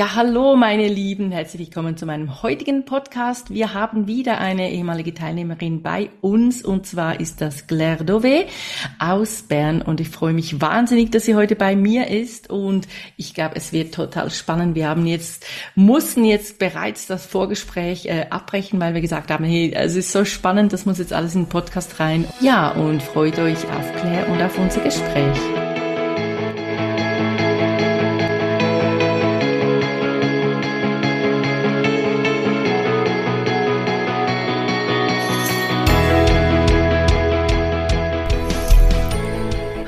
Ja, hallo meine Lieben, herzlich willkommen zu meinem heutigen Podcast. Wir haben wieder eine ehemalige Teilnehmerin bei uns und zwar ist das Claire Dove aus Bern und ich freue mich wahnsinnig, dass sie heute bei mir ist und ich glaube, es wird total spannend. Wir haben jetzt, mussten jetzt bereits das Vorgespräch äh, abbrechen, weil wir gesagt haben, hey, es ist so spannend, das muss jetzt alles in den Podcast rein. Ja, und freut euch auf Claire und auf unser Gespräch.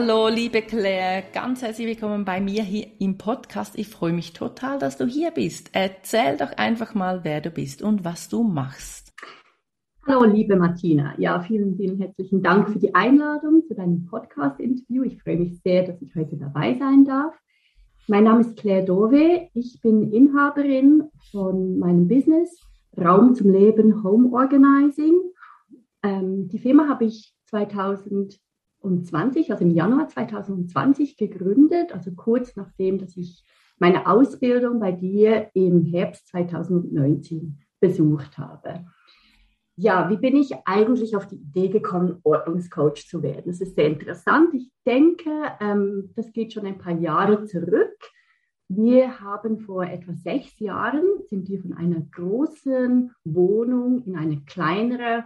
Hallo, liebe Claire, ganz herzlich willkommen bei mir hier im Podcast. Ich freue mich total, dass du hier bist. Erzähl doch einfach mal, wer du bist und was du machst. Hallo, liebe Martina. Ja, vielen, vielen herzlichen Dank für die Einladung zu deinem Podcast-Interview. Ich freue mich sehr, dass ich heute dabei sein darf. Mein Name ist Claire Dove. Ich bin Inhaberin von meinem Business Raum zum Leben Home Organizing. Ähm, die Firma habe ich 2000 2020, also im Januar 2020 gegründet, also kurz nachdem, dass ich meine Ausbildung bei dir im Herbst 2019 besucht habe. Ja, wie bin ich eigentlich auf die Idee gekommen, Ordnungscoach zu werden? Das ist sehr interessant. Ich denke, ähm, das geht schon ein paar Jahre zurück. Wir haben vor etwa sechs Jahren, sind wir von einer großen Wohnung in eine kleinere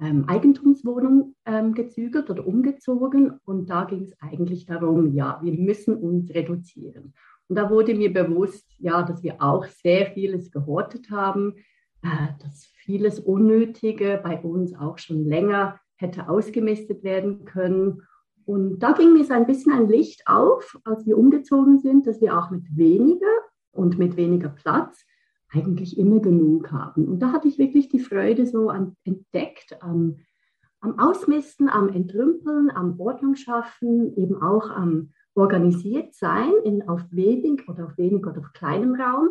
ähm, Eigentumswohnung ähm, gezügelt oder umgezogen. Und da ging es eigentlich darum, ja, wir müssen uns reduzieren. Und da wurde mir bewusst, ja, dass wir auch sehr vieles gehortet haben, äh, dass vieles Unnötige bei uns auch schon länger hätte ausgemistet werden können. Und da ging mir so ein bisschen ein Licht auf, als wir umgezogen sind, dass wir auch mit weniger und mit weniger Platz eigentlich immer genug haben. Und da hatte ich wirklich die Freude so an, entdeckt am, am Ausmisten, am Entrümpeln, am Ordnung schaffen, eben auch am organisiert sein in, auf wenig oder auf wenig oder auf kleinem Raum.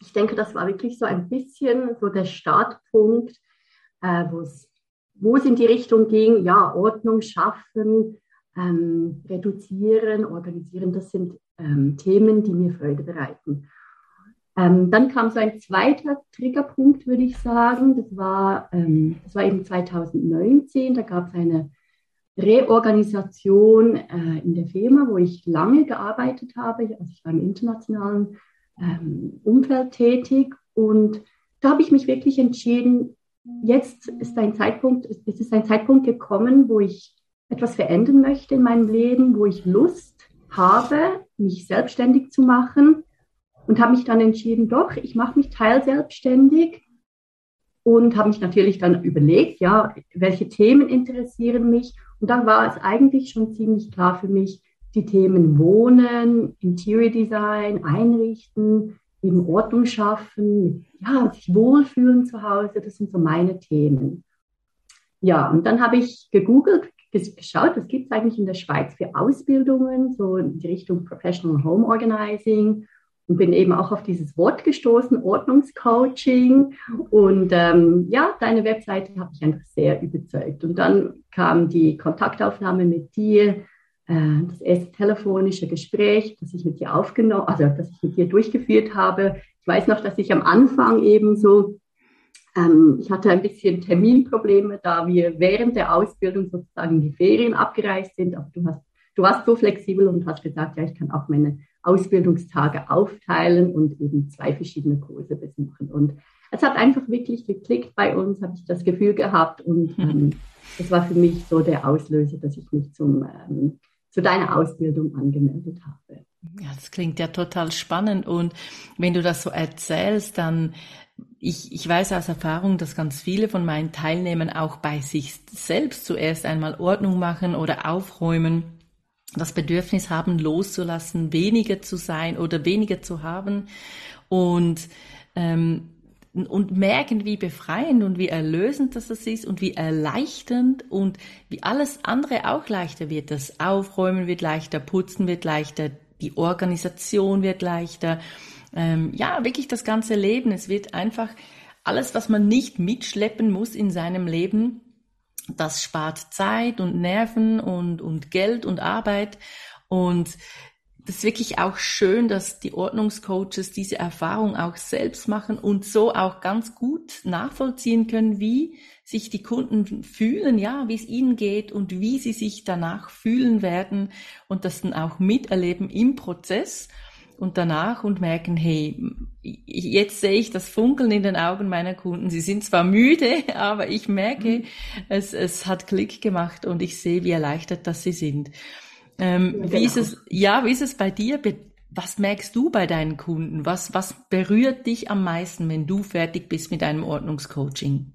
Ich denke, das war wirklich so ein bisschen so der Startpunkt, äh, wo es in die Richtung ging, ja, Ordnung schaffen, ähm, reduzieren, organisieren, das sind ähm, Themen, die mir Freude bereiten. Ähm, dann kam so ein zweiter Triggerpunkt, würde ich sagen. Das war, ähm, das war eben 2019. Da gab es eine Reorganisation äh, in der Firma, wo ich lange gearbeitet habe. Also ich war im internationalen ähm, Umfeld tätig. Und da habe ich mich wirklich entschieden, jetzt ist ein Zeitpunkt, es ist ein Zeitpunkt gekommen, wo ich etwas verändern möchte in meinem Leben, wo ich Lust habe, mich selbstständig zu machen und habe mich dann entschieden, doch, ich mache mich teilselbstständig und habe mich natürlich dann überlegt, ja, welche Themen interessieren mich. Und dann war es eigentlich schon ziemlich klar für mich, die Themen Wohnen, Interior Design, Einrichten, eben Ordnung schaffen, ja, sich wohlfühlen zu Hause, das sind so meine Themen. Ja, und dann habe ich gegoogelt, geschaut, was gibt es eigentlich in der Schweiz für Ausbildungen, so in die Richtung Professional Home Organizing und bin eben auch auf dieses Wort gestoßen, Ordnungscoaching. Und ähm, ja, deine Webseite hat mich einfach sehr überzeugt. Und dann kam die Kontaktaufnahme mit dir, äh, das erste telefonische Gespräch, das ich mit dir aufgenommen, also das ich mit dir durchgeführt habe. Ich weiß noch, dass ich am Anfang eben so, ähm, ich hatte ein bisschen Terminprobleme, da wir während der Ausbildung sozusagen die Ferien abgereist sind, aber du hast du warst so flexibel und hast gesagt, ja, ich kann auch meine Ausbildungstage aufteilen und eben zwei verschiedene Kurse besuchen. Und es hat einfach wirklich geklickt bei uns, habe ich das Gefühl gehabt und mhm. ähm, das war für mich so der Auslöser, dass ich mich zum, ähm, zu deiner Ausbildung angemeldet habe. Ja, das klingt ja total spannend. Und wenn du das so erzählst, dann, ich, ich weiß aus Erfahrung, dass ganz viele von meinen Teilnehmern auch bei sich selbst zuerst einmal Ordnung machen oder aufräumen, das Bedürfnis haben, loszulassen, weniger zu sein oder weniger zu haben. Und ähm, und merken, wie befreiend und wie erlösend das ist und wie erleichternd und wie alles andere auch leichter wird. Das Aufräumen wird leichter, Putzen wird leichter, die Organisation wird leichter. Ähm, ja, wirklich das ganze Leben. Es wird einfach alles, was man nicht mitschleppen muss in seinem Leben, das spart Zeit und Nerven und, und Geld und Arbeit. Und das ist wirklich auch schön, dass die Ordnungscoaches diese Erfahrung auch selbst machen und so auch ganz gut nachvollziehen können, wie sich die Kunden fühlen, ja, wie es ihnen geht und wie sie sich danach fühlen werden und das dann auch miterleben im Prozess und danach und merken, hey, jetzt sehe ich das Funkeln in den Augen meiner Kunden. Sie sind zwar müde, aber ich merke, mhm. es, es hat Klick gemacht und ich sehe, wie erleichtert das sie sind. Ähm, ja, wie ist genau. es, ja, wie ist es bei dir? Was merkst du bei deinen Kunden? Was, was berührt dich am meisten, wenn du fertig bist mit deinem Ordnungscoaching?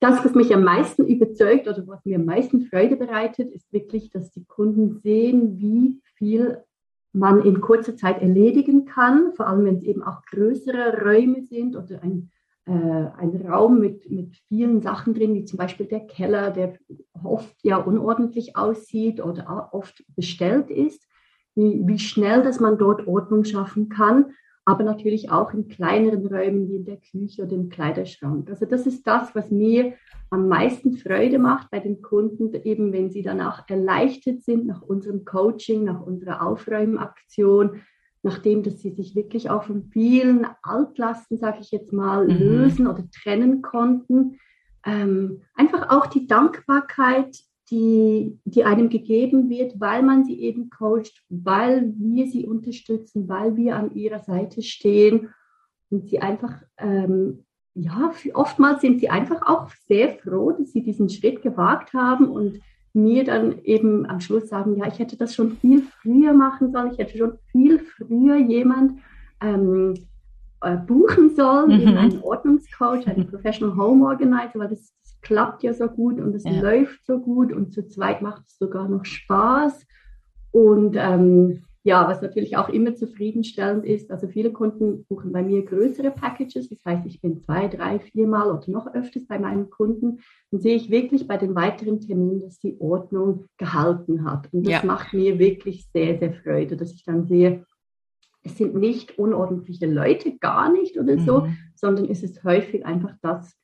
Das, was mich am meisten überzeugt oder was mir am meisten Freude bereitet, ist wirklich, dass die Kunden sehen, wie viel man in kurzer Zeit erledigen kann, vor allem wenn es eben auch größere Räume sind oder ein äh, ein Raum mit, mit vielen Sachen drin, wie zum Beispiel der Keller, der oft ja unordentlich aussieht oder oft bestellt ist, wie, wie schnell, dass man dort Ordnung schaffen kann, aber natürlich auch in kleineren Räumen wie in der Küche oder im Kleiderschrank. Also das ist das, was mir am meisten Freude macht bei den Kunden, eben wenn sie danach erleichtert sind nach unserem Coaching, nach unserer Aufräumaktion, nachdem dass sie sich wirklich auch von vielen Altlasten, sage ich jetzt mal, mhm. lösen oder trennen konnten. Ähm, einfach auch die Dankbarkeit, die, die einem gegeben wird, weil man sie eben coacht, weil wir sie unterstützen, weil wir an ihrer Seite stehen und sie einfach, ähm, ja, oftmals sind sie einfach auch sehr froh, dass sie diesen Schritt gewagt haben und mir dann eben am Schluss sagen, ja, ich hätte das schon viel früher machen sollen, ich hätte schon viel früher jemand ähm, äh, buchen sollen, mhm. eben einen Ordnungscoach, einen Professional Home Organizer, weil das, das klappt ja so gut und es ja. läuft so gut und zu zweit macht es sogar noch Spaß. Und ähm, ja, was natürlich auch immer zufriedenstellend ist, also viele Kunden buchen bei mir größere Packages, das heißt, ich bin zwei, drei, viermal oder noch öfters bei meinen Kunden, dann sehe ich wirklich bei den weiteren Terminen, dass die Ordnung gehalten hat. Und das ja. macht mir wirklich sehr, sehr Freude, dass ich dann sehe, es sind nicht unordentliche Leute, gar nicht oder so, mhm. sondern es ist häufig einfach das,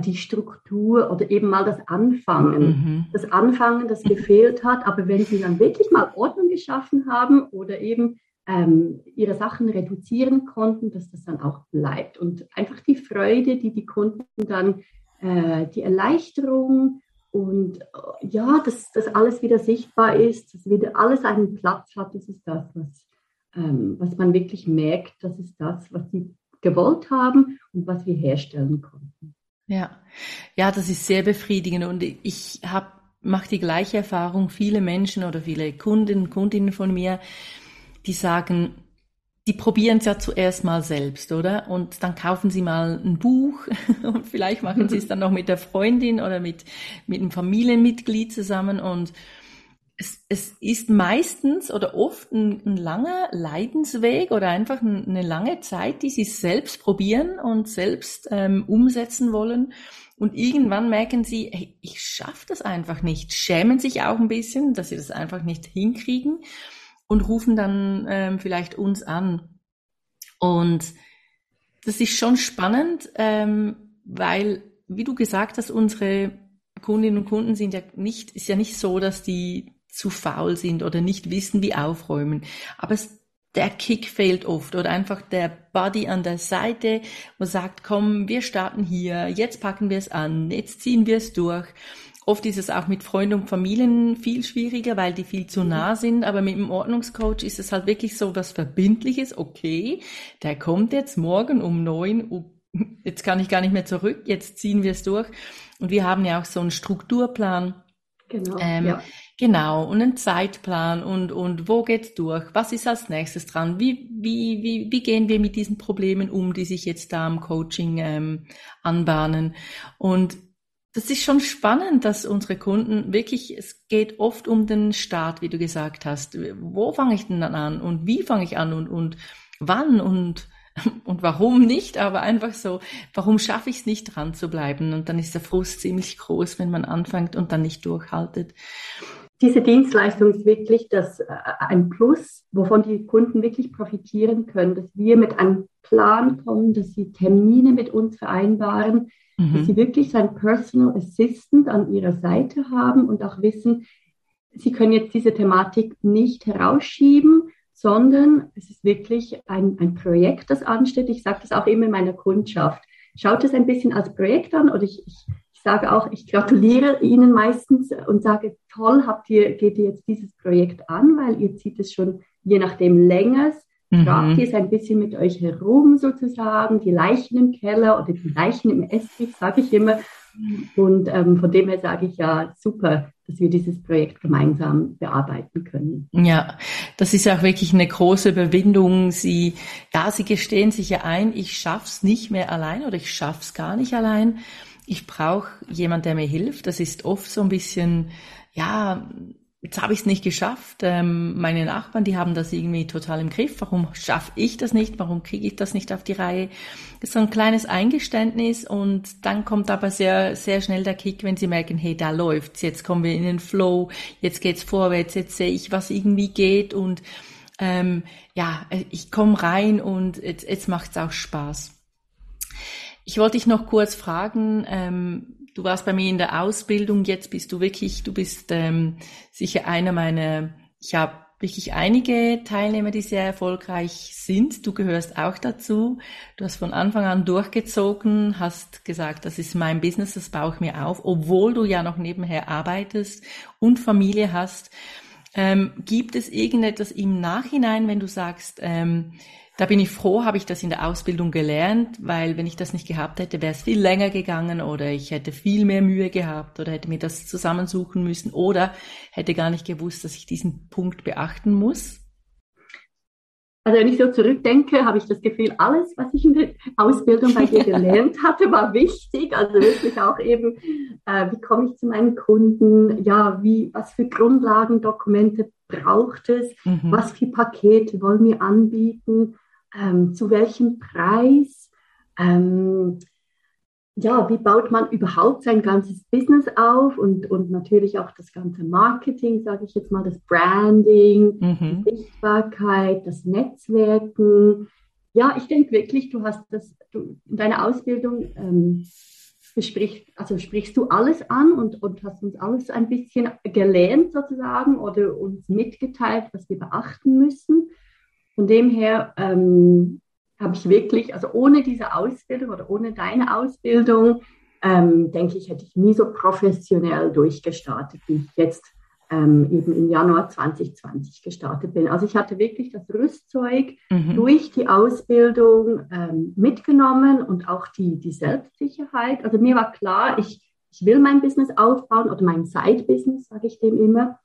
die Struktur oder eben mal das Anfangen. Mhm. Das Anfangen, das gefehlt hat. Aber wenn Sie dann wirklich mal Ordnung geschaffen haben oder eben ähm, ihre Sachen reduzieren konnten, dass das dann auch bleibt. Und einfach die Freude, die die Kunden dann, äh, die Erleichterung und äh, ja, dass das alles wieder sichtbar ist, dass wieder alles einen Platz hat, das ist das, was, ähm, was man wirklich merkt, das ist das, was sie gewollt haben und was wir herstellen konnten. Ja, ja, das ist sehr befriedigend und ich habe mache die gleiche Erfahrung. Viele Menschen oder viele Kunden, Kundinnen von mir, die sagen, die probieren es ja zuerst mal selbst, oder? Und dann kaufen sie mal ein Buch und vielleicht machen sie es dann noch mit der Freundin oder mit, mit einem Familienmitglied zusammen und es, es ist meistens oder oft ein, ein langer Leidensweg oder einfach eine lange Zeit, die sie selbst probieren und selbst ähm, umsetzen wollen. Und irgendwann merken sie, hey, ich schaffe das einfach nicht, schämen sich auch ein bisschen, dass sie das einfach nicht hinkriegen und rufen dann ähm, vielleicht uns an. Und das ist schon spannend, ähm, weil, wie du gesagt hast, unsere Kundinnen und Kunden sind ja nicht, ist ja nicht so, dass die zu faul sind oder nicht wissen, wie aufräumen. Aber es, der Kick fehlt oft oder einfach der Buddy an der Seite, wo sagt, komm, wir starten hier, jetzt packen wir es an, jetzt ziehen wir es durch. Oft ist es auch mit Freunden und Familien viel schwieriger, weil die viel zu nah sind. Aber mit dem Ordnungscoach ist es halt wirklich so was Verbindliches. Okay, der kommt jetzt morgen um neun, jetzt kann ich gar nicht mehr zurück, jetzt ziehen wir es durch. Und wir haben ja auch so einen Strukturplan. Genau. Ähm, ja. Genau, und einen Zeitplan und, und wo geht's durch? Was ist als nächstes dran? Wie, wie, wie, wie gehen wir mit diesen Problemen um, die sich jetzt da im Coaching ähm, anbahnen? Und das ist schon spannend, dass unsere Kunden wirklich, es geht oft um den Start, wie du gesagt hast. Wo fange ich denn dann an und wie fange ich an und, und wann und, und warum nicht, aber einfach so, warum schaffe ich es nicht dran zu bleiben? Und dann ist der Frust ziemlich groß, wenn man anfängt und dann nicht durchhaltet. Diese Dienstleistung ist wirklich das, äh, ein Plus, wovon die Kunden wirklich profitieren können, dass wir mit einem Plan kommen, dass sie Termine mit uns vereinbaren, mhm. dass sie wirklich so ein Personal Assistant an ihrer Seite haben und auch wissen, sie können jetzt diese Thematik nicht herausschieben, sondern es ist wirklich ein, ein Projekt, das ansteht. Ich sage das auch immer meiner Kundschaft. Schaut es ein bisschen als Projekt an oder ich, ich sage auch, ich gratuliere Ihnen meistens und sage, toll, habt ihr, geht ihr jetzt dieses Projekt an, weil ihr zieht es schon je nachdem länger Tragt mhm. ihr es ein bisschen mit euch herum sozusagen, die Leichen im Keller oder die Leichen im Estrich, sage ich immer. Und ähm, von dem her sage ich ja, super, dass wir dieses Projekt gemeinsam bearbeiten können. Ja, das ist auch wirklich eine große Überwindung. Sie, ja, Sie gestehen sich ja ein, ich schaff's nicht mehr allein oder ich schaff's gar nicht allein. Ich brauche jemand, der mir hilft. Das ist oft so ein bisschen, ja, jetzt habe ich es nicht geschafft. Ähm, meine Nachbarn, die haben das irgendwie total im Griff. Warum schaffe ich das nicht? Warum kriege ich das nicht auf die Reihe? Das ist so ein kleines Eingeständnis und dann kommt aber sehr, sehr schnell der Kick, wenn sie merken, hey, da läuft's. Jetzt kommen wir in den Flow. Jetzt geht's vorwärts. Jetzt sehe ich, was irgendwie geht und ähm, ja, ich komme rein und jetzt, jetzt macht's auch Spaß. Ich wollte dich noch kurz fragen, ähm, Du warst bei mir in der Ausbildung, jetzt bist du wirklich, du bist ähm, sicher einer meiner, ich habe wirklich einige Teilnehmer, die sehr erfolgreich sind. Du gehörst auch dazu. Du hast von Anfang an durchgezogen, hast gesagt, das ist mein Business, das baue ich mir auf, obwohl du ja noch nebenher arbeitest und Familie hast. Ähm, gibt es irgendetwas im Nachhinein, wenn du sagst, ähm, da bin ich froh, habe ich das in der Ausbildung gelernt, weil wenn ich das nicht gehabt hätte, wäre es viel länger gegangen oder ich hätte viel mehr Mühe gehabt oder hätte mir das zusammensuchen müssen oder hätte gar nicht gewusst, dass ich diesen Punkt beachten muss. Also wenn ich so zurückdenke, habe ich das Gefühl, alles, was ich in der Ausbildung bei dir gelernt hatte, war wichtig. Also wirklich auch eben, äh, wie komme ich zu meinen Kunden? Ja, wie, was für Grundlagendokumente braucht es? Mhm. Was für Pakete wollen wir anbieten? Ähm, zu welchem Preis, ähm, ja, wie baut man überhaupt sein ganzes Business auf und, und natürlich auch das ganze Marketing, sage ich jetzt mal, das Branding, mhm. die Sichtbarkeit, das Netzwerken. Ja, ich denke wirklich, du hast das du, in deiner Ausbildung ähm, besprichst, also sprichst du alles an und, und hast uns alles ein bisschen gelernt sozusagen oder uns mitgeteilt, was wir beachten müssen. Von dem her ähm, habe ich wirklich, also ohne diese Ausbildung oder ohne deine Ausbildung, ähm, denke ich, hätte ich nie so professionell durchgestartet, wie ich jetzt ähm, eben im Januar 2020 gestartet bin. Also ich hatte wirklich das Rüstzeug mhm. durch die Ausbildung ähm, mitgenommen und auch die, die Selbstsicherheit. Also mir war klar, ich, ich will mein Business aufbauen oder mein Side-Business, sage ich dem immer.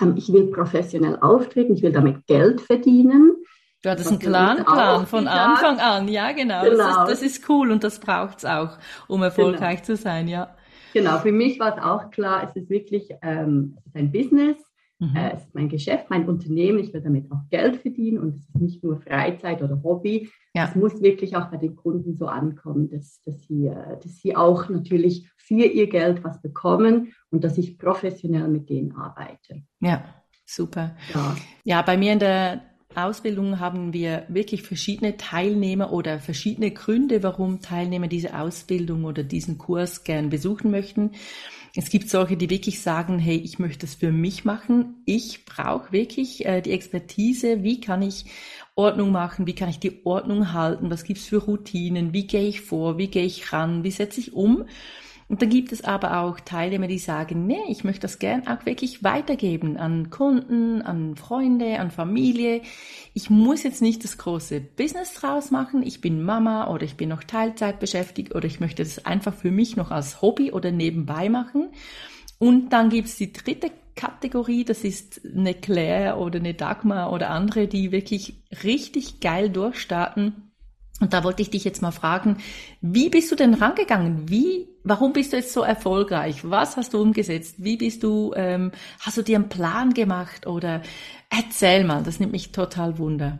Ähm, ich will professionell auftreten, ich will damit Geld verdienen. Du hattest einen klaren Plan von gesagt. Anfang an, ja genau. genau. Das, ist, genau. das ist cool und das braucht es auch, um erfolgreich genau. zu sein, ja. Genau, für mich war es auch klar, es ist wirklich ähm, es ist ein Business, mhm. äh, es ist mein Geschäft, mein Unternehmen, ich will damit auch Geld verdienen und es ist nicht nur Freizeit oder Hobby. Ja. Es muss wirklich auch bei den Kunden so ankommen, dass, dass, sie, äh, dass sie auch natürlich für ihr Geld was bekommen und dass ich professionell mit denen arbeite. Ja, super. Ja, ja bei mir in der Ausbildung haben wir wirklich verschiedene Teilnehmer oder verschiedene Gründe, warum Teilnehmer diese Ausbildung oder diesen Kurs gern besuchen möchten. Es gibt solche, die wirklich sagen, hey, ich möchte es für mich machen. Ich brauche wirklich äh, die Expertise. Wie kann ich Ordnung machen? Wie kann ich die Ordnung halten? Was gibt's für Routinen? Wie gehe ich vor? Wie gehe ich ran? Wie setze ich um? Und dann gibt es aber auch Teilnehmer, die sagen, nee, ich möchte das gern auch wirklich weitergeben an Kunden, an Freunde, an Familie. Ich muss jetzt nicht das große Business draus machen. Ich bin Mama oder ich bin noch Teilzeit beschäftigt oder ich möchte das einfach für mich noch als Hobby oder nebenbei machen. Und dann gibt's die dritte Kategorie, das ist eine Claire oder eine Dagmar oder andere, die wirklich richtig geil durchstarten. Und da wollte ich dich jetzt mal fragen, wie bist du denn rangegangen? Wie, warum bist du jetzt so erfolgreich? Was hast du umgesetzt? Wie bist du, ähm, hast du dir einen Plan gemacht oder erzähl mal, das nimmt mich total wunder.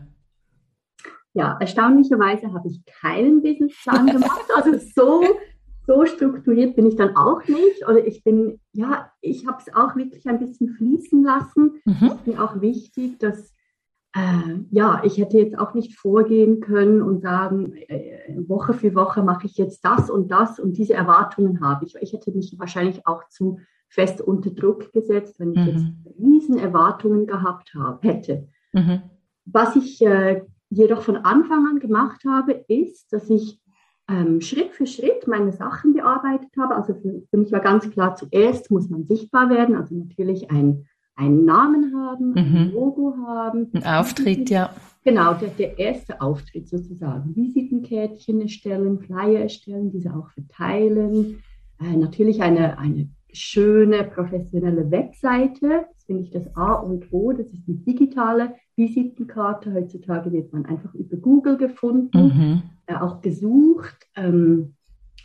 Ja, erstaunlicherweise habe ich keinen Businessplan gemacht. Also so so strukturiert bin ich dann auch nicht. Oder ich bin, ja, ich habe es auch wirklich ein bisschen fließen lassen. Mhm. ist mir auch wichtig, dass, äh, ja, ich hätte jetzt auch nicht vorgehen können und sagen, äh, Woche für Woche mache ich jetzt das und das und diese Erwartungen habe ich. Ich hätte mich wahrscheinlich auch zu fest unter Druck gesetzt, wenn ich mhm. jetzt riesen Erwartungen gehabt habe, hätte. Mhm. Was ich äh, jedoch von Anfang an gemacht habe, ist, dass ich ähm, Schritt für Schritt meine Sachen bearbeitet habe. Also für, für, mich war ganz klar, zuerst muss man sichtbar werden, also natürlich ein, einen Namen haben, mhm. ein Logo haben. Ein Auftritt, ja. Genau, der, der erste Auftritt sozusagen. Visitenkärtchen erstellen, Flyer erstellen, diese auch verteilen. Äh, natürlich eine, eine schöne professionelle Webseite. Das finde ich das A und O. Das ist die digitale Visitenkarte. Heutzutage wird man einfach über Google gefunden, mhm. äh, auch gesucht. Ähm,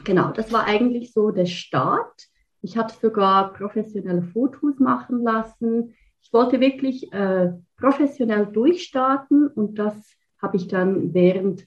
genau, das war eigentlich so der Start. Ich hatte sogar professionelle Fotos machen lassen. Ich wollte wirklich äh, professionell durchstarten und das habe ich dann während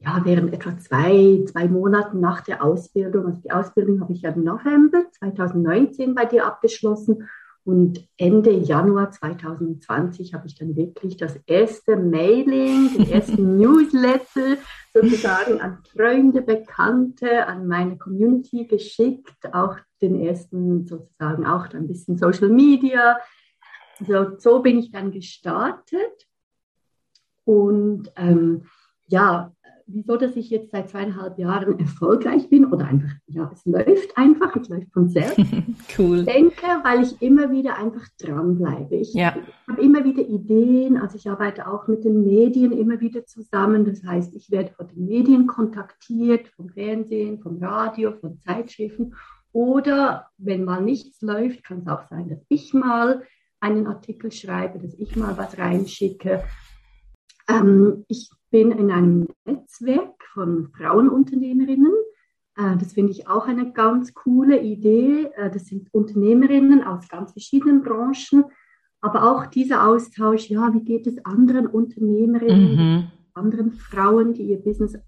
ja, während etwa zwei, zwei Monaten nach der Ausbildung, also die Ausbildung habe ich ja im November 2019 bei dir abgeschlossen und Ende Januar 2020 habe ich dann wirklich das erste Mailing, den ersten Newsletter sozusagen an Freunde, Bekannte, an meine Community geschickt, auch den ersten sozusagen auch ein bisschen Social Media. Also so bin ich dann gestartet und ähm, ja, wieso, dass ich jetzt seit zweieinhalb Jahren erfolgreich bin oder einfach, ja, es läuft einfach, es läuft von selbst. cool. Ich denke, weil ich immer wieder einfach dranbleibe. Ich ja. habe immer wieder Ideen, also ich arbeite auch mit den Medien immer wieder zusammen. Das heißt, ich werde von den Medien kontaktiert, vom Fernsehen, vom Radio, von Zeitschriften. Oder wenn mal nichts läuft, kann es auch sein, dass ich mal einen Artikel schreibe, dass ich mal was reinschicke. Ähm, ich bin in einem Netzwerk von Frauenunternehmerinnen. Äh, das finde ich auch eine ganz coole Idee. Äh, das sind Unternehmerinnen aus ganz verschiedenen Branchen. Aber auch dieser Austausch, ja, wie geht es anderen Unternehmerinnen, mhm. anderen Frauen, die ihr Business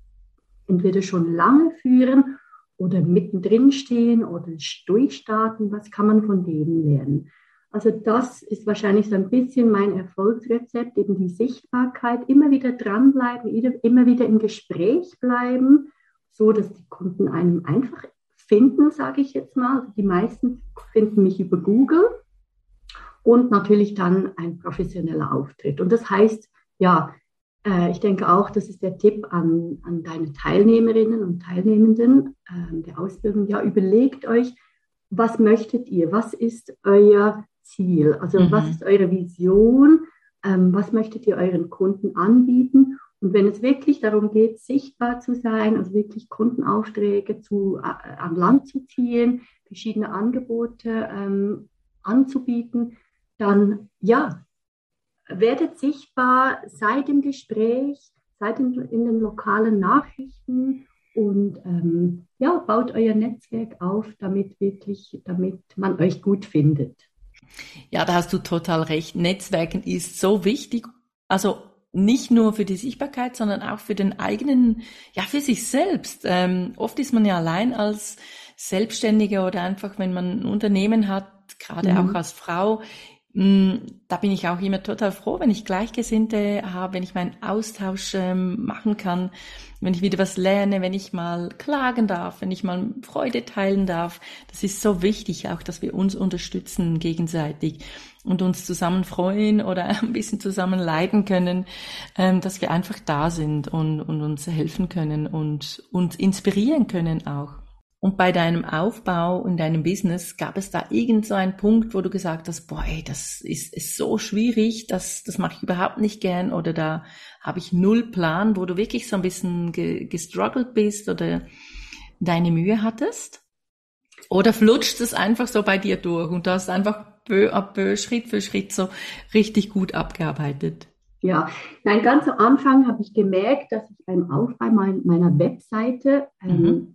entweder schon lange führen oder mittendrin stehen oder durchstarten, was kann man von denen lernen? Also das ist wahrscheinlich so ein bisschen mein Erfolgsrezept, eben die Sichtbarkeit, immer wieder dranbleiben, immer wieder im Gespräch bleiben, so dass die Kunden einem einfach finden, sage ich jetzt mal. Also die meisten finden mich über Google und natürlich dann ein professioneller Auftritt. Und das heißt, ja, äh, ich denke auch, das ist der Tipp an, an deine Teilnehmerinnen und Teilnehmenden äh, der Ausbildung. Ja, überlegt euch, was möchtet ihr? Was ist euer Ziel? Also mhm. was ist eure Vision? Ähm, was möchtet ihr euren Kunden anbieten? Und wenn es wirklich darum geht, sichtbar zu sein, also wirklich Kundenaufträge zu, äh, an Land zu ziehen, verschiedene Angebote ähm, anzubieten, dann ja, werdet sichtbar, seid im Gespräch, seid in, in den lokalen Nachrichten und ähm, ja, baut euer Netzwerk auf, damit wirklich, damit man euch gut findet. Ja, da hast du total recht. Netzwerken ist so wichtig. Also nicht nur für die Sichtbarkeit, sondern auch für den eigenen, ja, für sich selbst. Ähm, oft ist man ja allein als Selbstständige oder einfach, wenn man ein Unternehmen hat, gerade mhm. auch als Frau, da bin ich auch immer total froh, wenn ich Gleichgesinnte habe, wenn ich meinen Austausch ähm, machen kann, wenn ich wieder was lerne, wenn ich mal klagen darf, wenn ich mal Freude teilen darf. Das ist so wichtig, auch dass wir uns unterstützen gegenseitig und uns zusammen freuen oder ein bisschen zusammen leiden können, ähm, dass wir einfach da sind und, und uns helfen können und uns inspirieren können auch. Und bei deinem Aufbau in deinem Business gab es da irgend so einen Punkt, wo du gesagt hast, boah, ey, das ist, ist so schwierig, das, das mache ich überhaupt nicht gern oder da habe ich null Plan, wo du wirklich so ein bisschen ge gestruggelt bist oder deine Mühe hattest? Oder flutscht es einfach so bei dir durch und du hast einfach peu à peu, Schritt für Schritt so richtig gut abgearbeitet? Ja, nein, ganz am Anfang habe ich gemerkt, dass ich beim Aufbau meiner Webseite ähm, mhm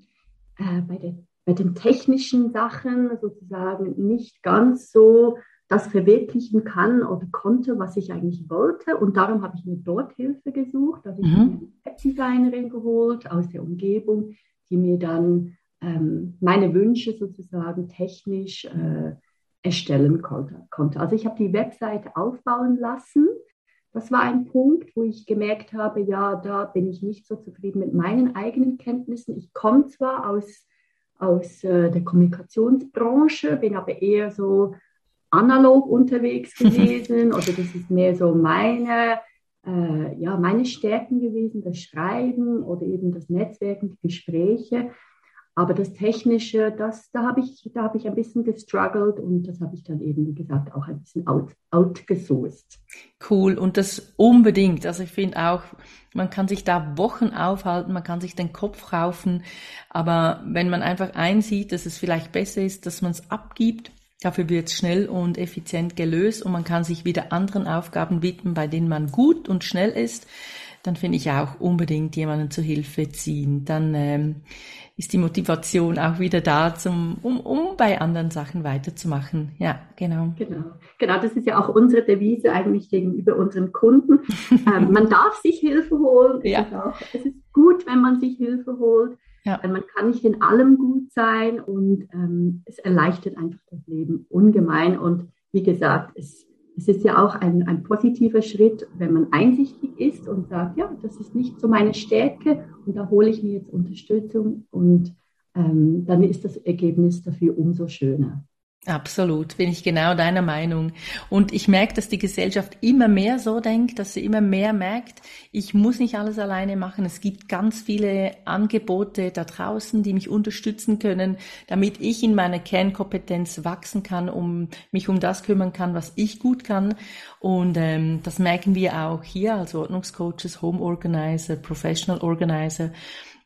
äh, bei, den, bei den technischen Sachen sozusagen nicht ganz so das verwirklichen kann oder konnte, was ich eigentlich wollte. Und darum habe ich mir dort Hilfe gesucht. Also ich mhm. habe eine Webdesignerin geholt aus der Umgebung, die mir dann ähm, meine Wünsche sozusagen technisch äh, erstellen konnte, konnte. Also ich habe die Webseite aufbauen lassen. Das war ein Punkt, wo ich gemerkt habe, ja, da bin ich nicht so zufrieden mit meinen eigenen Kenntnissen. Ich komme zwar aus, aus äh, der Kommunikationsbranche, bin aber eher so analog unterwegs gewesen oder das ist mehr so meine, äh, ja, meine Stärken gewesen, das Schreiben oder eben das Netzwerken, die Gespräche. Aber das Technische, das, da habe ich, da ich ein bisschen gestruggelt und das habe ich dann eben, wie gesagt, auch ein bisschen out, outgesourced. Cool und das unbedingt. Also ich finde auch, man kann sich da Wochen aufhalten, man kann sich den Kopf raufen, aber wenn man einfach einsieht, dass es vielleicht besser ist, dass man es abgibt, dafür wird es schnell und effizient gelöst und man kann sich wieder anderen Aufgaben widmen, bei denen man gut und schnell ist, dann finde ich auch unbedingt jemanden zur Hilfe ziehen. Dann ähm, ist die Motivation auch wieder da, zum, um, um bei anderen Sachen weiterzumachen. Ja, genau. Genau. Genau, das ist ja auch unsere Devise eigentlich gegenüber unseren Kunden. ähm, man darf sich Hilfe holen. Ja. Es, ist auch, es ist gut, wenn man sich Hilfe holt. Ja. Weil man kann nicht in allem gut sein und ähm, es erleichtert einfach das Leben ungemein. Und wie gesagt, es es ist ja auch ein, ein positiver Schritt, wenn man einsichtig ist und sagt, ja, das ist nicht so meine Stärke und da hole ich mir jetzt Unterstützung und ähm, dann ist das Ergebnis dafür umso schöner. Absolut, bin ich genau deiner Meinung. Und ich merke, dass die Gesellschaft immer mehr so denkt, dass sie immer mehr merkt, ich muss nicht alles alleine machen. Es gibt ganz viele Angebote da draußen, die mich unterstützen können, damit ich in meiner Kernkompetenz wachsen kann, um mich um das kümmern kann, was ich gut kann. Und ähm, das merken wir auch hier als Ordnungscoaches, Home Organizer, Professional Organizer.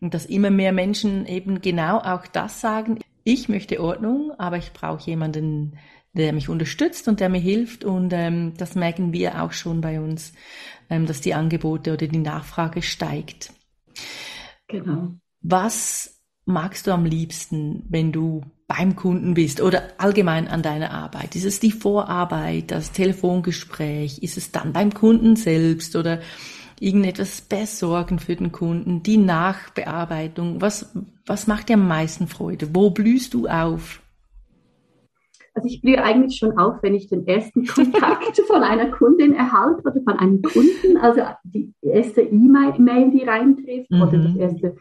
Und dass immer mehr Menschen eben genau auch das sagen, ich möchte Ordnung, aber ich brauche jemanden, der mich unterstützt und der mir hilft. Und ähm, das merken wir auch schon bei uns, ähm, dass die Angebote oder die Nachfrage steigt. Genau. Was magst du am liebsten, wenn du beim Kunden bist oder allgemein an deiner Arbeit? Ist es die Vorarbeit, das Telefongespräch? Ist es dann beim Kunden selbst oder irgendetwas besorgen für den Kunden, die Nachbearbeitung. Was, was macht dir am meisten Freude? Wo blühst du auf? Also ich blühe eigentlich schon auf, wenn ich den ersten Kontakt von einer Kundin erhalte oder von einem Kunden, also die erste E-Mail, die reintrifft mhm. oder das erste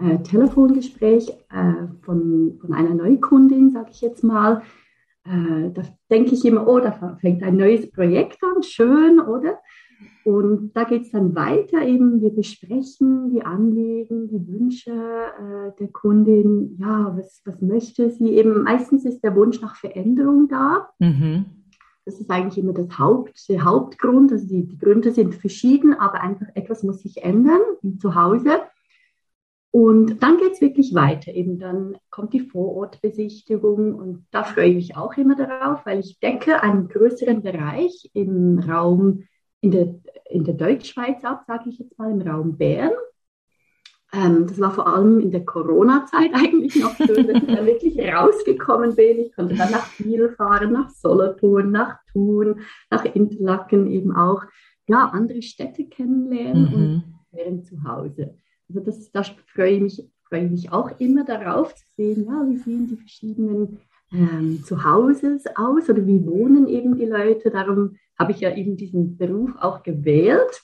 äh, Telefongespräch äh, von, von einer neuen Kundin, sage ich jetzt mal. Äh, da denke ich immer, oh, da fängt ein neues Projekt an, schön, oder? Und da geht es dann weiter eben, wir besprechen die Anliegen, die Wünsche äh, der Kundin. Ja, was, was möchte sie? Eben meistens ist der Wunsch nach Veränderung da. Mhm. Das ist eigentlich immer das Haupt, der Hauptgrund. Also die, die Gründe sind verschieden, aber einfach etwas muss sich ändern im Zuhause. Und dann geht es wirklich weiter. Eben dann kommt die Vorortbesichtigung und da freue ich mich auch immer darauf, weil ich decke einen größeren Bereich im Raum in der, in der Deutschschweiz ab, sage ich jetzt mal, im Raum Bern. Ähm, das war vor allem in der Corona-Zeit eigentlich noch schön, dass ich da wirklich rausgekommen bin. Ich konnte dann nach Kiel fahren, nach Solothurn, nach Thun, nach Interlaken eben auch, ja, andere Städte kennenlernen mhm. und wären zu Hause. Also das, da freue ich mich, freue ich mich auch immer darauf zu sehen, ja, wie sehen die verschiedenen ähm, Zuhauses aus oder wie wohnen eben die Leute. Darum habe ich ja eben diesen Beruf auch gewählt.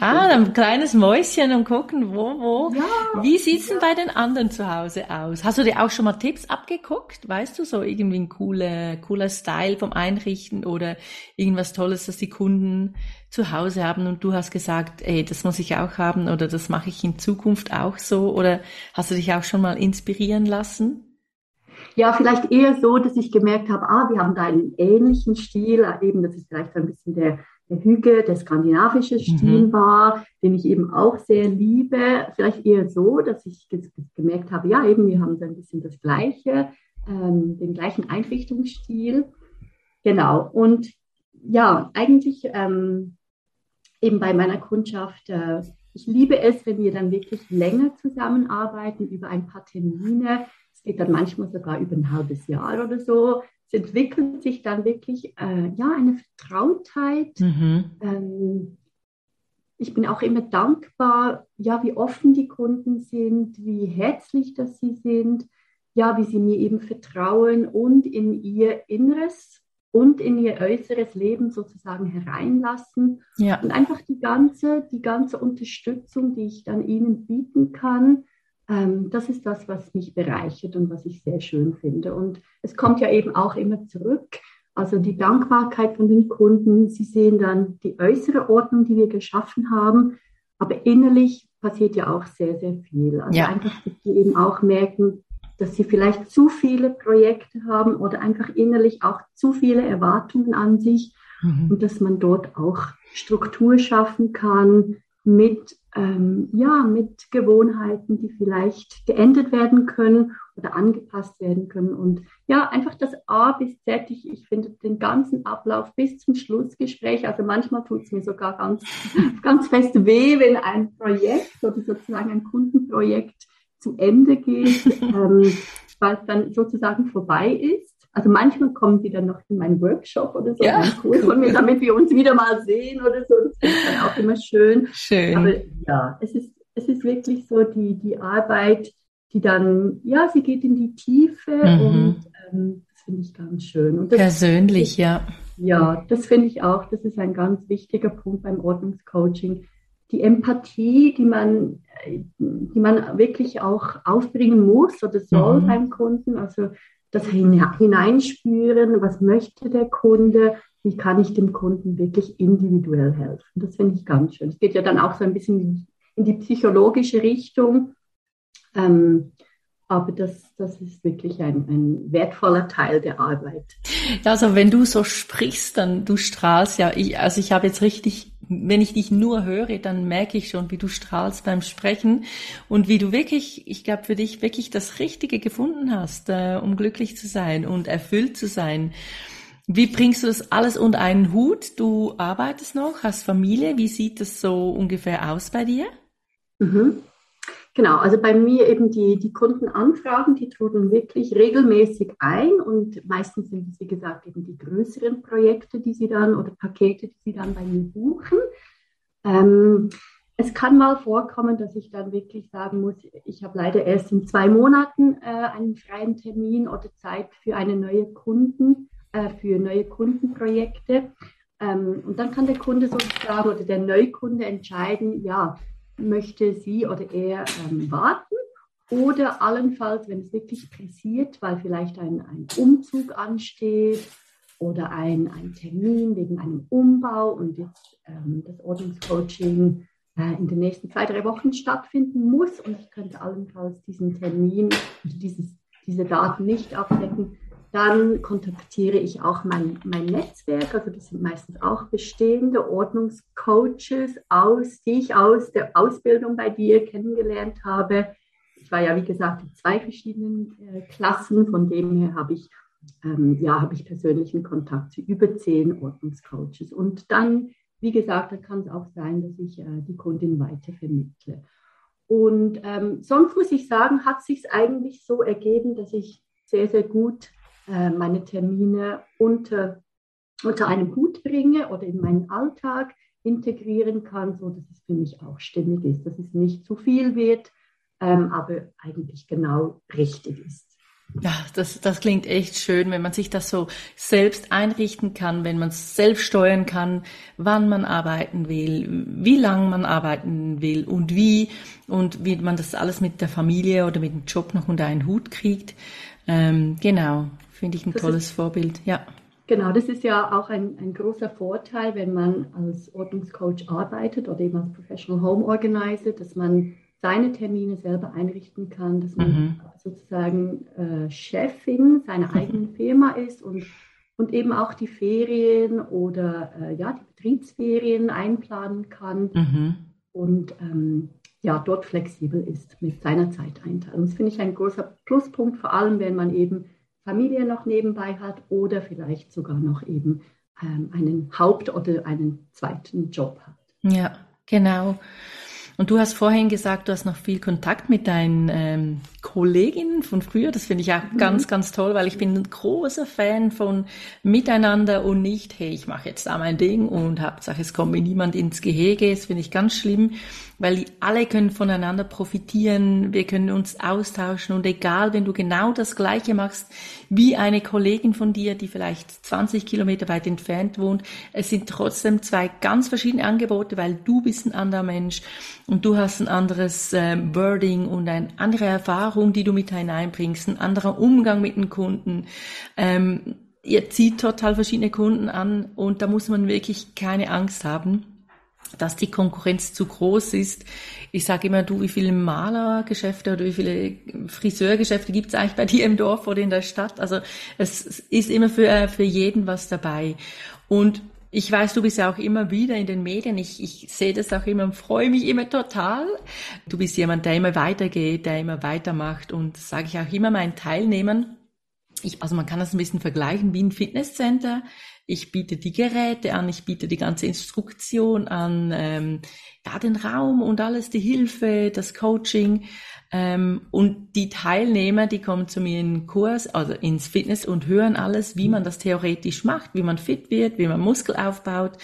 Ah, ein kleines Mäuschen und gucken, wo, wo. Ja, Wie sieht's ja. denn bei den anderen zu Hause aus? Hast du dir auch schon mal Tipps abgeguckt? Weißt du, so irgendwie ein cooler, cooler Style vom Einrichten oder irgendwas Tolles, das die Kunden zu Hause haben und du hast gesagt, ey, das muss ich auch haben oder das mache ich in Zukunft auch so oder hast du dich auch schon mal inspirieren lassen? Ja, vielleicht eher so, dass ich gemerkt habe, ah, wir haben da einen ähnlichen Stil, eben, das ist vielleicht ein bisschen der der Hüge, der skandinavische Stil mhm. war, den ich eben auch sehr liebe. Vielleicht eher so, dass ich gemerkt habe, ja, eben, wir haben so ein bisschen das Gleiche, ähm, den gleichen Einrichtungsstil. Genau. Und ja, eigentlich ähm, eben bei meiner Kundschaft, äh, ich liebe es, wenn wir dann wirklich länger zusammenarbeiten über ein paar Termine. Geht dann manchmal sogar über ein halbes Jahr oder so es entwickelt sich dann wirklich äh, ja, eine Vertrautheit. Mhm. Ähm, ich bin auch immer dankbar, ja, wie offen die Kunden sind, wie herzlich dass sie sind, ja, wie sie mir eben vertrauen und in ihr Inneres und in ihr äußeres Leben sozusagen hereinlassen. Ja. Und einfach die ganze, die ganze Unterstützung, die ich dann ihnen bieten kann, ähm, das ist das, was mich bereichert und was ich sehr schön finde. Und es kommt ja eben auch immer zurück. Also die Dankbarkeit von den Kunden. Sie sehen dann die äußere Ordnung, die wir geschaffen haben. Aber innerlich passiert ja auch sehr, sehr viel. Also ja. einfach, dass sie eben auch merken, dass sie vielleicht zu viele Projekte haben oder einfach innerlich auch zu viele Erwartungen an sich mhm. und dass man dort auch Struktur schaffen kann mit ähm, ja, mit Gewohnheiten, die vielleicht geändert werden können oder angepasst werden können. Und ja, einfach das A bis Z, ich, ich finde den ganzen Ablauf bis zum Schlussgespräch, also manchmal tut es mir sogar ganz, ganz fest weh, wenn ein Projekt oder sozusagen ein Kundenprojekt zu Ende geht, ähm, weil es dann sozusagen vorbei ist. Also manchmal kommen die dann noch in meinen Workshop oder so, ja, cool. von mir, damit wir uns wieder mal sehen oder so. Das ist dann auch immer schön. Schön. Aber ja, es ist, es ist wirklich so die, die Arbeit, die dann, ja, sie geht in die Tiefe mhm. und ähm, das finde ich ganz schön. Das, Persönlich, ja. Ja, das finde ich auch. Das ist ein ganz wichtiger Punkt beim Ordnungscoaching. Die Empathie, die man, die man wirklich auch aufbringen muss oder soll mhm. beim Kunden. Also das Hineinspüren, was möchte der Kunde, wie kann ich dem Kunden wirklich individuell helfen. Das finde ich ganz schön. Es geht ja dann auch so ein bisschen in die psychologische Richtung. Ähm, aber das, das ist wirklich ein, ein wertvoller Teil der Arbeit. Ja, also wenn du so sprichst, dann du strahlst ja. Ich, also ich habe jetzt richtig, wenn ich dich nur höre, dann merke ich schon, wie du strahlst beim Sprechen und wie du wirklich, ich glaube für dich wirklich das Richtige gefunden hast, äh, um glücklich zu sein und erfüllt zu sein. Wie bringst du das alles unter einen Hut? Du arbeitest noch, hast Familie. Wie sieht das so ungefähr aus bei dir? Mhm. Genau, also bei mir eben die, die Kundenanfragen, die trudeln wirklich regelmäßig ein und meistens sind es, wie gesagt, eben die größeren Projekte, die Sie dann oder Pakete, die Sie dann bei mir buchen. Ähm, es kann mal vorkommen, dass ich dann wirklich sagen muss, ich habe leider erst in zwei Monaten äh, einen freien Termin oder Zeit für eine neue Kunden, äh, für neue Kundenprojekte. Ähm, und dann kann der Kunde sozusagen oder der Neukunde entscheiden, ja, möchte sie oder er ähm, warten oder allenfalls, wenn es wirklich pressiert, weil vielleicht ein, ein Umzug ansteht oder ein, ein Termin wegen einem Umbau und jetzt ähm, das Ordnungscoaching äh, in den nächsten zwei, drei Wochen stattfinden muss und ich könnte allenfalls diesen Termin, dieses, diese Daten nicht abdecken, dann kontaktiere ich auch mein, mein Netzwerk, also das sind meistens auch bestehende Ordnungscoaches, aus, die ich aus der Ausbildung bei dir kennengelernt habe. Ich war ja, wie gesagt, in zwei verschiedenen äh, Klassen, von dem her habe ich, ähm, ja, habe ich persönlichen Kontakt zu über zehn Ordnungscoaches. Und dann, wie gesagt, da kann es auch sein, dass ich äh, die Kundin weiter vermittle. Und ähm, sonst muss ich sagen, hat sich eigentlich so ergeben, dass ich sehr, sehr gut äh, meine Termine unter, unter einem Hut bringe oder in meinen Alltag integrieren kann, so dass es für mich auch stimmig ist, dass es nicht zu viel wird, ähm, aber eigentlich genau richtig ist. Ja, das, das klingt echt schön, wenn man sich das so selbst einrichten kann, wenn man es selbst steuern kann, wann man arbeiten will, wie lang man arbeiten will und wie und wie man das alles mit der Familie oder mit dem Job noch unter einen Hut kriegt. Ähm, genau, finde ich ein das tolles ist, Vorbild, ja. Genau, das ist ja auch ein, ein großer Vorteil, wenn man als Ordnungscoach arbeitet oder eben als Professional Home Organizer, dass man seine Termine selber einrichten kann, dass man mhm. sozusagen äh, Chefin seiner eigenen Firma ist und, und eben auch die Ferien oder äh, ja, die Betriebsferien einplanen kann mhm. und ähm, ja, dort flexibel ist mit seiner Zeiteinteilung. Das finde ich ein großer Pluspunkt, vor allem wenn man eben Familie noch nebenbei hat oder vielleicht sogar noch eben ähm, einen Haupt- oder einen zweiten Job hat. Ja, genau. Und du hast vorhin gesagt, du hast noch viel Kontakt mit deinen ähm, Kolleginnen von früher. Das finde ich auch mhm. ganz, ganz toll, weil ich bin ein großer Fan von Miteinander und nicht, hey, ich mache jetzt da mein Ding und Hauptsache es kommt mir niemand ins Gehege. Das finde ich ganz schlimm weil alle können voneinander profitieren, wir können uns austauschen und egal, wenn du genau das Gleiche machst wie eine Kollegin von dir, die vielleicht 20 Kilometer weit entfernt wohnt, es sind trotzdem zwei ganz verschiedene Angebote, weil du bist ein anderer Mensch und du hast ein anderes äh, Wording und eine andere Erfahrung, die du mit hineinbringst, ein anderer Umgang mit den Kunden. Ähm, ihr zieht total verschiedene Kunden an und da muss man wirklich keine Angst haben dass die Konkurrenz zu groß ist. Ich sage immer, du, wie viele Malergeschäfte oder wie viele Friseurgeschäfte gibt es eigentlich bei dir im Dorf oder in der Stadt? Also es ist immer für, für jeden was dabei. Und ich weiß, du bist ja auch immer wieder in den Medien. Ich, ich sehe das auch immer und freue mich immer total. Du bist jemand, der immer weitergeht, der immer weitermacht. Und das sage ich auch immer meinen Teilnehmern. Ich, also man kann das ein bisschen vergleichen wie ein Fitnesscenter ich biete die Geräte an, ich biete die ganze Instruktion an, ähm, ja, den Raum und alles, die Hilfe, das Coaching. Ähm, und die Teilnehmer, die kommen zu mir in den Kurs, also ins Fitness und hören alles, wie man das theoretisch macht, wie man fit wird, wie man Muskel aufbaut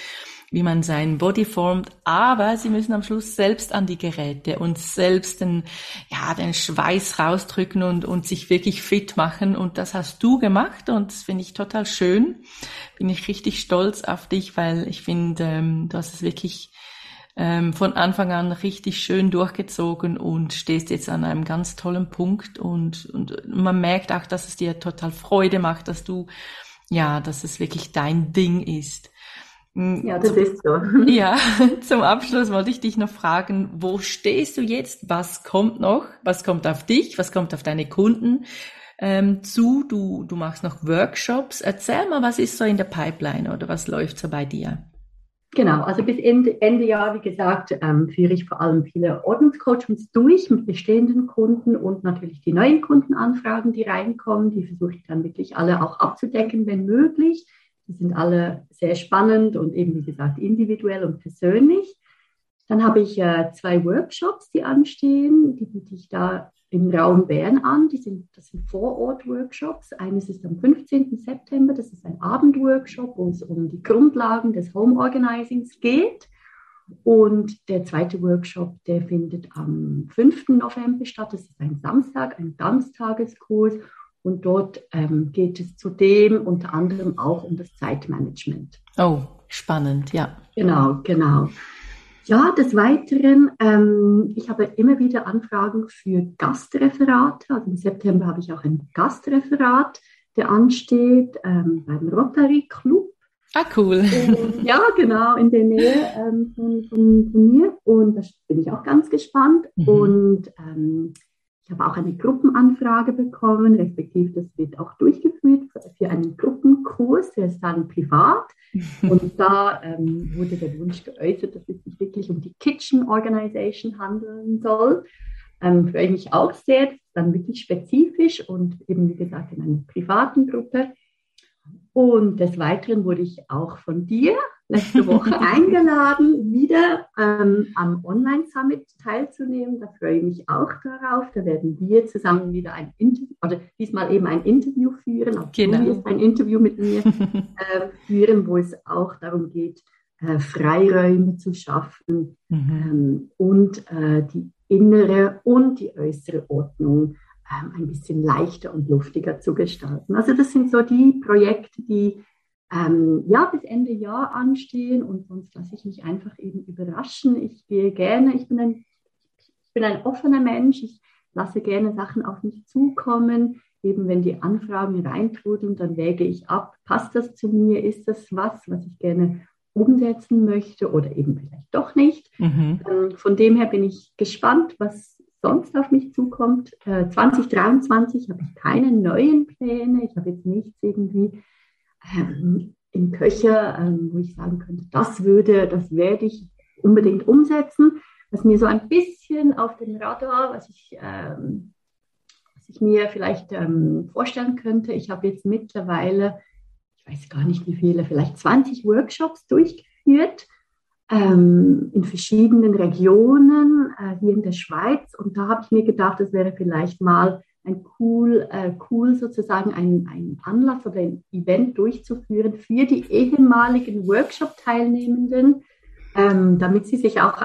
wie man seinen Body formt, aber sie müssen am Schluss selbst an die Geräte und selbst den, ja, den Schweiß rausdrücken und, und sich wirklich fit machen. Und das hast du gemacht und das finde ich total schön. Bin ich richtig stolz auf dich, weil ich finde, ähm, du hast es wirklich ähm, von Anfang an richtig schön durchgezogen und stehst jetzt an einem ganz tollen Punkt und, und man merkt auch, dass es dir total Freude macht, dass du, ja, dass es wirklich dein Ding ist. Hm, ja, das zum, ist so. Ja, zum Abschluss wollte ich dich noch fragen, wo stehst du jetzt? Was kommt noch? Was kommt auf dich? Was kommt auf deine Kunden ähm, zu? Du, du machst noch Workshops. Erzähl mal, was ist so in der Pipeline oder was läuft so bei dir? Genau, also bis Ende, Ende Jahr, wie gesagt, ähm, führe ich vor allem viele Ordnungscoachings durch mit bestehenden Kunden und natürlich die neuen Kundenanfragen, die reinkommen. Die versuche ich dann wirklich alle auch abzudecken, wenn möglich. Die sind alle sehr spannend und eben, wie gesagt, individuell und persönlich. Dann habe ich äh, zwei Workshops, die anstehen. Die biete ich da im Raum Bern an. Die sind, das sind Vorort-Workshops. Eines ist am 15. September. Das ist ein Abendworkshop, wo es um die Grundlagen des Home Organizings geht. Und der zweite Workshop, der findet am 5. November statt. Das ist ein Samstag, ein Ganztageskurs. Und dort ähm, geht es zudem unter anderem auch um das Zeitmanagement. Oh, spannend, ja. Genau, genau. Ja, des Weiteren, ähm, ich habe immer wieder Anfragen für Gastreferate. Also im September habe ich auch ein Gastreferat, der ansteht ähm, beim Rotary Club. Ah, cool. Und, ja, genau, in der Nähe ähm, von, von, von, mir. Und da bin ich auch ganz gespannt. Mhm. Und ähm, ich habe auch eine Gruppenanfrage bekommen, respektive das wird auch durchgeführt für einen Gruppenkurs, der ist dann privat. Und da ähm, wurde der Wunsch geäußert, dass es sich wirklich um die Kitchen Organization handeln soll. Ähm, freue ich mich auch sehr, dann wirklich spezifisch und eben wie gesagt in einer privaten Gruppe. Und des Weiteren wurde ich auch von dir letzte Woche eingeladen, wieder ähm, am Online-Summit teilzunehmen. Da freue ich mich auch darauf. Da werden wir zusammen wieder ein Interview, oder diesmal eben ein Interview führen. Auch genau. du wirst ein Interview mit mir äh, führen, wo es auch darum geht, äh, Freiräume zu schaffen mhm. ähm, und äh, die innere und die äußere Ordnung ähm, ein bisschen leichter und luftiger zu gestalten. Also das sind so die Projekte, die ähm, ja bis Ende Jahr anstehen und sonst lasse ich mich einfach eben überraschen. Ich gehe gerne, ich bin ein, ich bin ein offener Mensch, ich lasse gerne Sachen auf mich zukommen. Eben wenn die Anfragen reintrudeln, dann wäge ich ab, passt das zu mir, ist das was, was ich gerne umsetzen möchte oder eben vielleicht doch nicht. Mhm. Ähm, von dem her bin ich gespannt, was sonst auf mich zukommt. Äh, 2023 habe ich keine neuen Pläne. Ich habe jetzt nichts irgendwie ähm, im Köcher, ähm, wo ich sagen könnte, das würde, das werde ich unbedingt umsetzen. Was mir so ein bisschen auf dem Radar, was ich, ähm, was ich mir vielleicht ähm, vorstellen könnte, ich habe jetzt mittlerweile, ich weiß gar nicht wie viele, vielleicht 20 Workshops durchgeführt in verschiedenen Regionen äh, hier in der Schweiz. Und da habe ich mir gedacht, es wäre vielleicht mal ein cool, äh, cool sozusagen ein, ein Anlass oder ein Event durchzuführen für die ehemaligen Workshop-Teilnehmenden, ähm, damit sie sich auch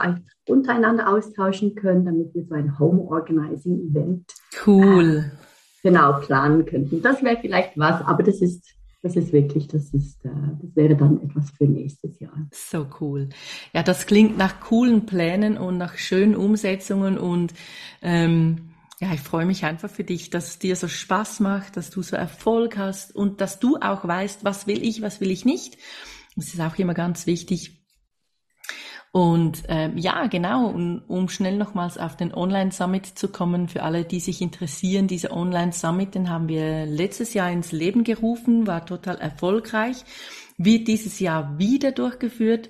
untereinander austauschen können, damit wir so ein Home-Organizing-Event cool. Äh, genau planen könnten. Das wäre vielleicht was, aber das ist das ist wirklich, das ist, äh, das wäre dann etwas für nächstes Jahr. So cool. Ja, das klingt nach coolen Plänen und nach schönen Umsetzungen und ähm, ja, ich freue mich einfach für dich, dass es dir so Spaß macht, dass du so Erfolg hast und dass du auch weißt, was will ich, was will ich nicht. Das ist auch immer ganz wichtig, und ähm, ja, genau, um, um schnell nochmals auf den Online-Summit zu kommen, für alle, die sich interessieren, dieser Online-Summit, den haben wir letztes Jahr ins Leben gerufen, war total erfolgreich, wird dieses Jahr wieder durchgeführt.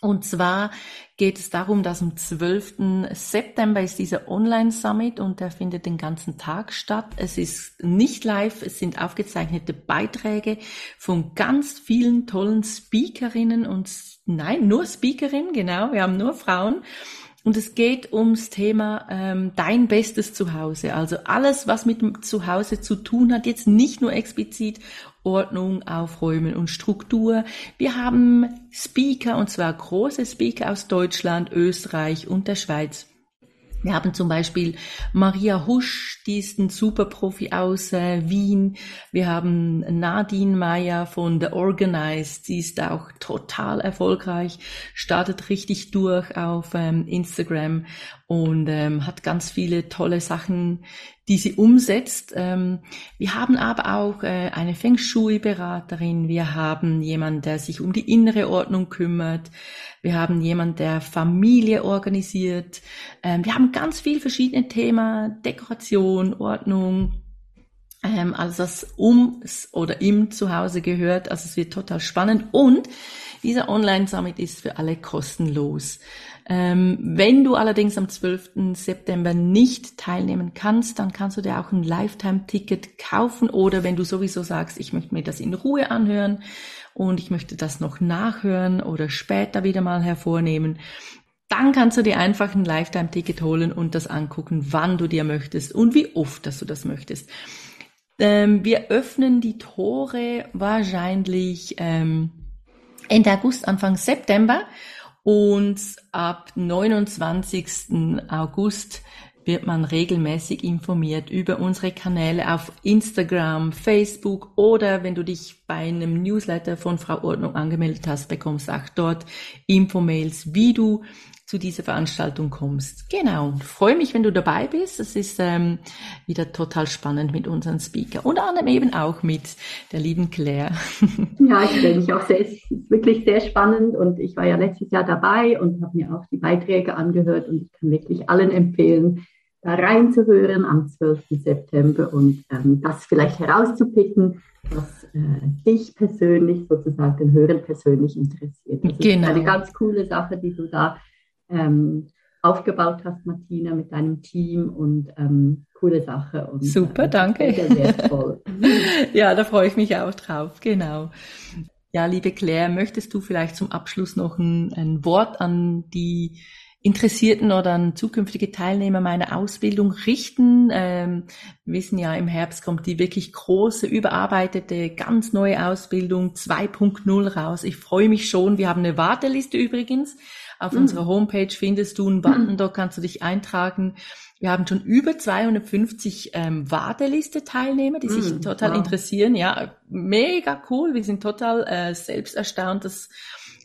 Und zwar geht es darum, dass am 12. September ist dieser Online-Summit und der findet den ganzen Tag statt. Es ist nicht live, es sind aufgezeichnete Beiträge von ganz vielen tollen Speakerinnen und nein, nur Speakerinnen, genau, wir haben nur Frauen. Und es geht ums Thema ähm, dein bestes Zuhause. Also alles, was mit dem Zuhause zu tun hat, jetzt nicht nur explizit Ordnung, Aufräumen und Struktur. Wir haben Speaker, und zwar große Speaker aus Deutschland, Österreich und der Schweiz. Wir haben zum Beispiel Maria Husch, die ist ein Superprofi aus äh, Wien. Wir haben Nadine Meyer von The Organized, die ist auch total erfolgreich, startet richtig durch auf ähm, Instagram und ähm, hat ganz viele tolle Sachen, die sie umsetzt. Ähm, wir haben aber auch äh, eine Feng Shui-Beraterin, wir haben jemanden, der sich um die innere Ordnung kümmert, wir haben jemanden, der Familie organisiert, ähm, wir haben ganz viel verschiedene Themen, Dekoration, Ordnung, ähm, alles was ums oder im Zuhause gehört. Also es wird total spannend und dieser Online-Summit ist für alle kostenlos. Ähm, wenn du allerdings am 12. September nicht teilnehmen kannst, dann kannst du dir auch ein Lifetime-Ticket kaufen oder wenn du sowieso sagst, ich möchte mir das in Ruhe anhören und ich möchte das noch nachhören oder später wieder mal hervornehmen, dann kannst du dir einfach ein Lifetime-Ticket holen und das angucken, wann du dir möchtest und wie oft, dass du das möchtest. Ähm, wir öffnen die Tore wahrscheinlich ähm, Ende August, Anfang September und ab 29. August wird man regelmäßig informiert über unsere Kanäle auf Instagram, Facebook oder wenn du dich bei einem Newsletter von Frau Ordnung angemeldet hast, bekommst auch dort Infomails, wie du zu dieser Veranstaltung kommst. Genau. Freue mich, wenn du dabei bist. Es ist ähm, wieder total spannend mit unseren Speaker. Unter anderem eben auch mit der lieben Claire. Ja, ich freue mich auch sehr. Es ist wirklich sehr spannend und ich war ja letztes Jahr dabei und habe mir auch die Beiträge angehört und ich kann wirklich allen empfehlen, da reinzuhören am 12. September und ähm, das vielleicht herauszupicken, was äh, dich persönlich sozusagen, den Hörern persönlich interessiert. Das genau. ist eine ganz coole Sache, die du da ähm, aufgebaut hast, Martina, mit deinem Team und ähm, coole Sache. Und, Super, äh, danke. Sehr wertvoll. ja, da freue ich mich auch drauf, genau. Ja, liebe Claire, möchtest du vielleicht zum Abschluss noch ein, ein Wort an die Interessierten oder an zukünftige Teilnehmer meiner Ausbildung richten. Ähm, wir wissen ja, im Herbst kommt die wirklich große, überarbeitete, ganz neue Ausbildung 2.0 raus. Ich freue mich schon. Wir haben eine Warteliste übrigens. Auf mhm. unserer Homepage findest du einen Button, mhm. dort kannst du dich eintragen. Wir haben schon über 250 ähm, Warteliste-Teilnehmer, die sich mm, total wow. interessieren. Ja, mega cool. Wir sind total äh, selbst erstaunt, dass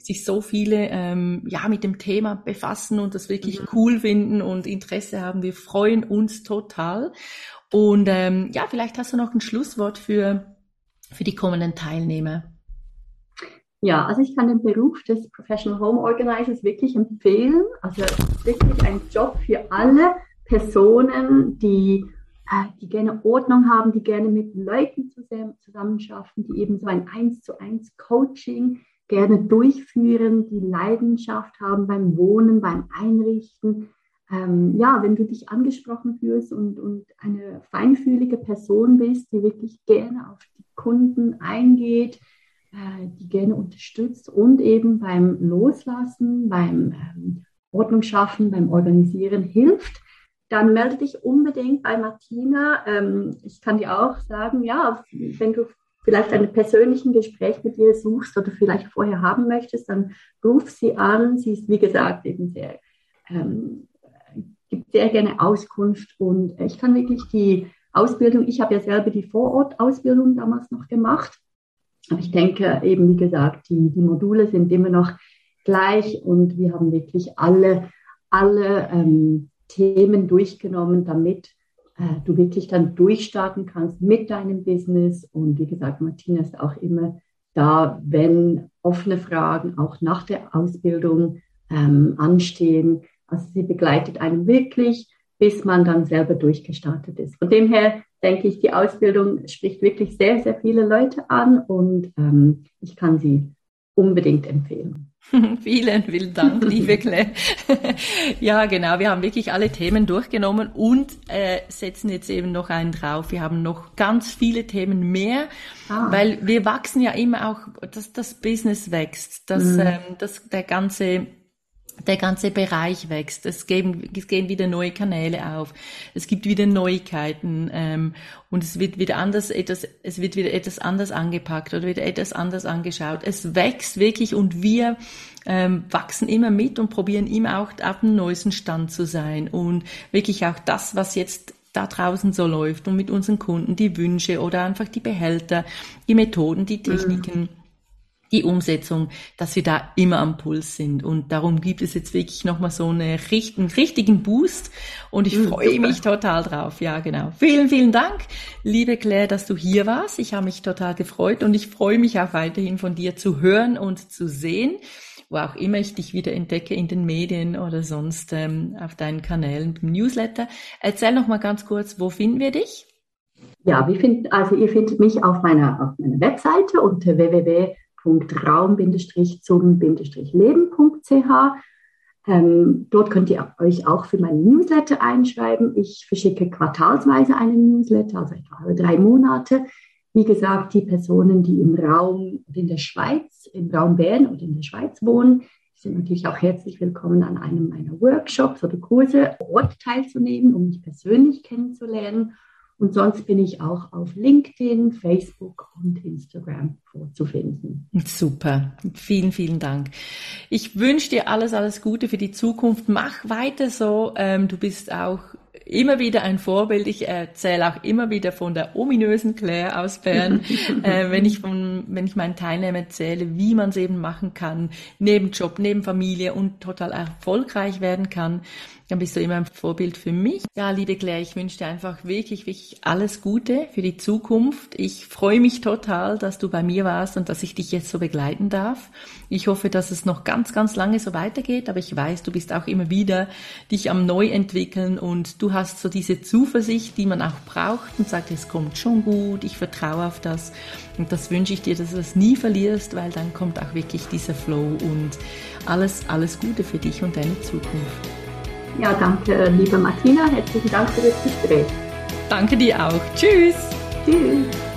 sich so viele ähm, ja mit dem Thema befassen und das wirklich mhm. cool finden und Interesse haben. Wir freuen uns total. Und ähm, ja, vielleicht hast du noch ein Schlusswort für für die kommenden Teilnehmer. Ja, also ich kann den Beruf des Professional Home Organizers wirklich empfehlen. Also wirklich ein Job für alle Personen, die, äh, die gerne Ordnung haben, die gerne mit Leuten zusammen, zusammenschaffen, die eben so ein eins zu eins Coaching gerne durchführen, die Leidenschaft haben beim Wohnen, beim Einrichten. Ähm, ja, wenn du dich angesprochen fühlst und, und eine feinfühlige Person bist, die wirklich gerne auf die Kunden eingeht, die gerne unterstützt und eben beim Loslassen, beim ähm, Ordnung schaffen, beim Organisieren hilft, dann melde dich unbedingt bei Martina. Ähm, ich kann dir auch sagen, ja, wenn du vielleicht ein persönlichen Gespräch mit ihr suchst oder vielleicht vorher haben möchtest, dann ruf sie an. Sie ist, wie gesagt, eben sehr, ähm, gibt sehr gerne Auskunft und ich kann wirklich die Ausbildung, ich habe ja selber die Vorortausbildung damals noch gemacht. Aber ich denke eben, wie gesagt, die, die Module sind immer noch gleich und wir haben wirklich alle, alle ähm, Themen durchgenommen, damit äh, du wirklich dann durchstarten kannst mit deinem Business. Und wie gesagt, Martina ist auch immer da, wenn offene Fragen auch nach der Ausbildung ähm, anstehen. Also sie begleitet einen wirklich, bis man dann selber durchgestartet ist. Von dem her denke ich, die Ausbildung spricht wirklich sehr, sehr viele Leute an und ähm, ich kann sie unbedingt empfehlen. Vielen, vielen Dank, liebe Claire. ja, genau. Wir haben wirklich alle Themen durchgenommen und äh, setzen jetzt eben noch einen drauf. Wir haben noch ganz viele Themen mehr, ah. weil wir wachsen ja immer auch, dass das Business wächst, dass, mhm. ähm, dass der ganze der ganze Bereich wächst. Es gehen, es gehen wieder neue Kanäle auf. Es gibt wieder Neuigkeiten ähm, und es wird wieder anders etwas, es wird wieder etwas anders angepackt oder wieder etwas anders angeschaut. Es wächst wirklich und wir ähm, wachsen immer mit und probieren immer auch auf dem neuesten Stand zu sein und wirklich auch das, was jetzt da draußen so läuft und mit unseren Kunden die Wünsche oder einfach die Behälter, die Methoden, die Techniken. Mhm die Umsetzung, dass wir da immer am Puls sind. Und darum gibt es jetzt wirklich nochmal so eine, einen richtigen Boost. Und ich mhm, freue mich total drauf. Ja, genau. Vielen, vielen Dank, liebe Claire, dass du hier warst. Ich habe mich total gefreut und ich freue mich auch weiterhin von dir zu hören und zu sehen wo auch immer ich dich wieder entdecke in den Medien oder sonst ähm, auf deinen Kanälen, im Newsletter. Erzähl noch mal ganz kurz, wo finden wir dich? Ja, wir finden, also ihr findet mich auf meiner, auf meiner Webseite unter www www.raum-leben.ch. Ähm, dort könnt ihr euch auch für meinen Newsletter einschreiben. Ich verschicke quartalsweise einen Newsletter, also etwa alle drei Monate. Wie gesagt, die Personen, die im Raum in der Schweiz, im Raum Bern oder in der Schweiz wohnen, sind natürlich auch herzlich willkommen, an einem meiner Workshops oder Kurse vor Ort teilzunehmen, um mich persönlich kennenzulernen. Und sonst bin ich auch auf LinkedIn, Facebook und Instagram vorzufinden. Super. Vielen, vielen Dank. Ich wünsche dir alles, alles Gute für die Zukunft. Mach weiter so. Ähm, du bist auch immer wieder ein Vorbild. Ich erzähle auch immer wieder von der ominösen Claire aus Bern, äh, wenn ich von, wenn ich meinen Teilnehmern erzähle, wie man es eben machen kann, neben Job, neben Familie und total erfolgreich werden kann dann bist du immer ein Vorbild für mich. Ja, liebe Claire, ich wünsche dir einfach wirklich, wirklich alles Gute für die Zukunft. Ich freue mich total, dass du bei mir warst und dass ich dich jetzt so begleiten darf. Ich hoffe, dass es noch ganz, ganz lange so weitergeht, aber ich weiß, du bist auch immer wieder dich am Neuentwickeln und du hast so diese Zuversicht, die man auch braucht und sagt, es kommt schon gut, ich vertraue auf das. Und das wünsche ich dir, dass du das nie verlierst, weil dann kommt auch wirklich dieser Flow und alles, alles Gute für dich und deine Zukunft. Ja, danke, liebe Martina. Herzlichen Dank für das Gespräch. Danke dir auch. Tschüss. Tschüss.